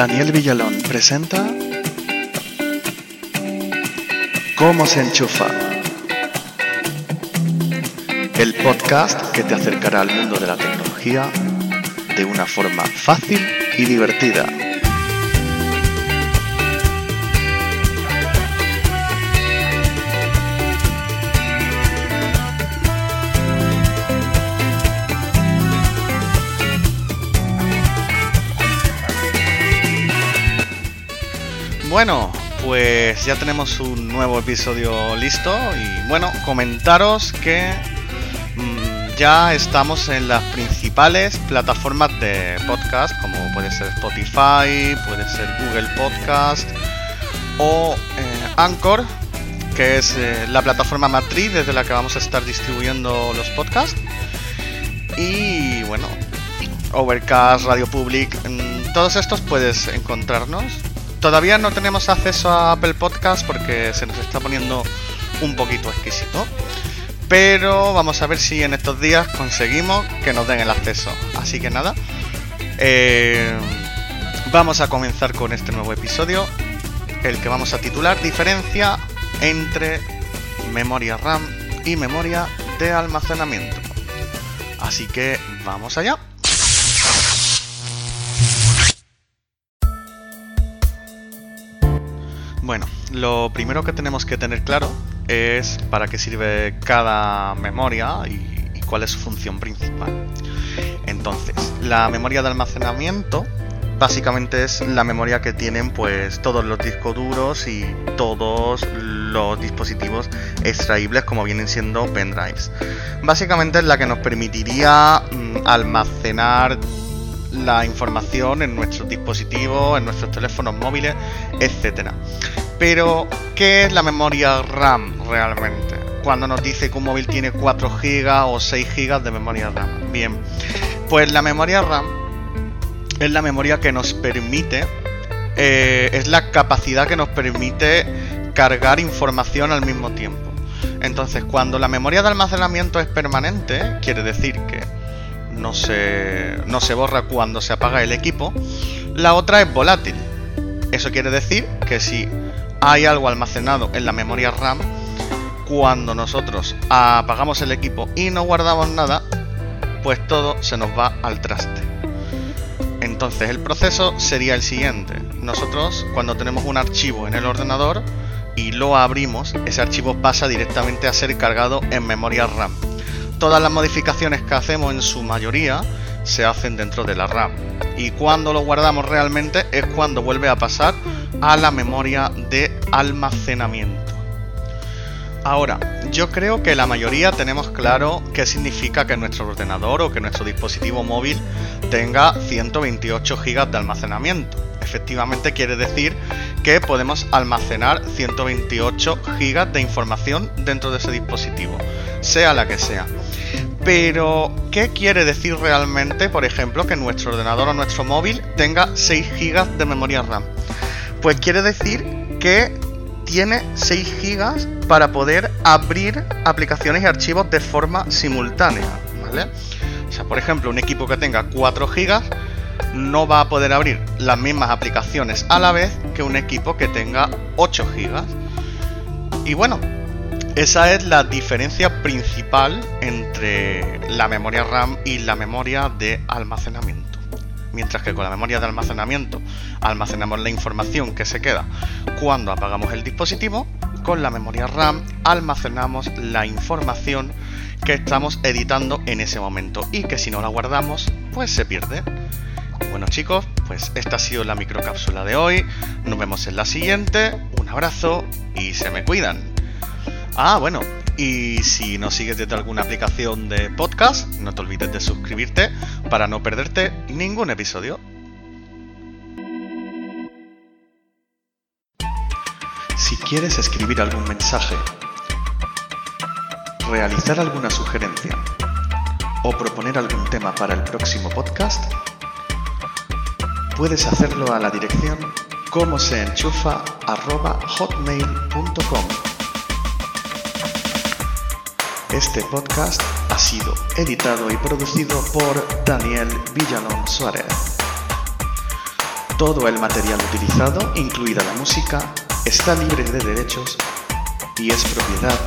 Daniel Villalón presenta ¿Cómo se enchufa? El podcast que te acercará al mundo de la tecnología de una forma fácil y divertida. Bueno, pues ya tenemos un nuevo episodio listo y bueno, comentaros que mm, ya estamos en las principales plataformas de podcast como puede ser Spotify, puede ser Google Podcast o eh, Anchor, que es eh, la plataforma matriz desde la que vamos a estar distribuyendo los podcasts. Y bueno, Overcast, Radio Public, todos estos puedes encontrarnos Todavía no tenemos acceso a Apple Podcast porque se nos está poniendo un poquito exquisito. Pero vamos a ver si en estos días conseguimos que nos den el acceso. Así que nada. Eh, vamos a comenzar con este nuevo episodio. El que vamos a titular Diferencia entre memoria RAM y memoria de almacenamiento. Así que vamos allá. Bueno, lo primero que tenemos que tener claro es para qué sirve cada memoria y, cuál es su función principal. Entonces, la memoria de almacenamiento básicamente es la memoria que tienen pues todos los discos duros y todos los dispositivos extraíbles como vienen siendo pendrives. Básicamente es la que nos permitiría mm, almacenar la información en nuestros dispositivos, en nuestros teléfonos móviles, etcétera. Pero, ¿qué es la memoria RAM realmente? Cuando nos dice que un móvil tiene 4 GB o 6 GB de memoria RAM. Bien, pues la memoria RAM es la memoria que nos permite, eh, es la capacidad que nos permite cargar información al mismo tiempo. Entonces, cuando la memoria de almacenamiento es permanente, quiere decir que no se, no se borra cuando se apaga el equipo. La otra es volátil. Eso quiere decir que si hay algo almacenado en la memoria RAM, cuando nosotros apagamos el equipo y no guardamos nada, pues todo se nos va al traste. Entonces el proceso sería el siguiente. Nosotros cuando tenemos un archivo en el ordenador y lo abrimos, ese archivo pasa directamente a ser cargado en memoria RAM todas las modificaciones que hacemos en su mayoría se hacen dentro de la RAM. Y cuando lo guardamos realmente es cuando vuelve a pasar a la memoria de almacenamiento. Ahora, yo creo que la mayoría tenemos claro qué significa que nuestro ordenador o que nuestro dispositivo móvil tenga 128 GB de almacenamiento. Efectivamente quiere decir que podemos almacenar 128 GB de información dentro de ese dispositivo, sea la que sea. Pero, ¿qué quiere decir realmente, por ejemplo, que nuestro ordenador o nuestro móvil tenga 6 GB de memoria RAM? Pues quiere decir que tiene 6 GB para poder abrir aplicaciones y archivos de forma simultánea, ¿vale? O sea, por ejemplo, un equipo que tenga 4 GB no va a poder abrir las mismas aplicaciones a la vez que un equipo que tenga 8 GB. Y bueno, esa es la diferencia principal entre la memoria RAM y la memoria de almacenamiento. Mientras que con la memoria de almacenamiento almacenamos la información que se queda cuando apagamos el dispositivo, con la memoria RAM almacenamos la información que estamos editando en ese momento y que si no la guardamos, pues se pierde. Bueno chicos, pues esta ha sido la microcápsula de hoy. Nos vemos en la siguiente. Un abrazo y se me cuidan. Ah, bueno, y si nos sigues desde alguna aplicación de podcast, no te olvides de suscribirte para no perderte ningún episodio. Si quieres escribir algún mensaje, realizar alguna sugerencia o proponer algún tema para el próximo podcast, puedes hacerlo a la dirección como se enchufa. Este podcast ha sido editado y producido por Daniel Villalón Suárez. Todo el material utilizado, incluida la música, está libre de derechos y es propiedad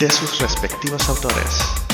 de sus respectivos autores.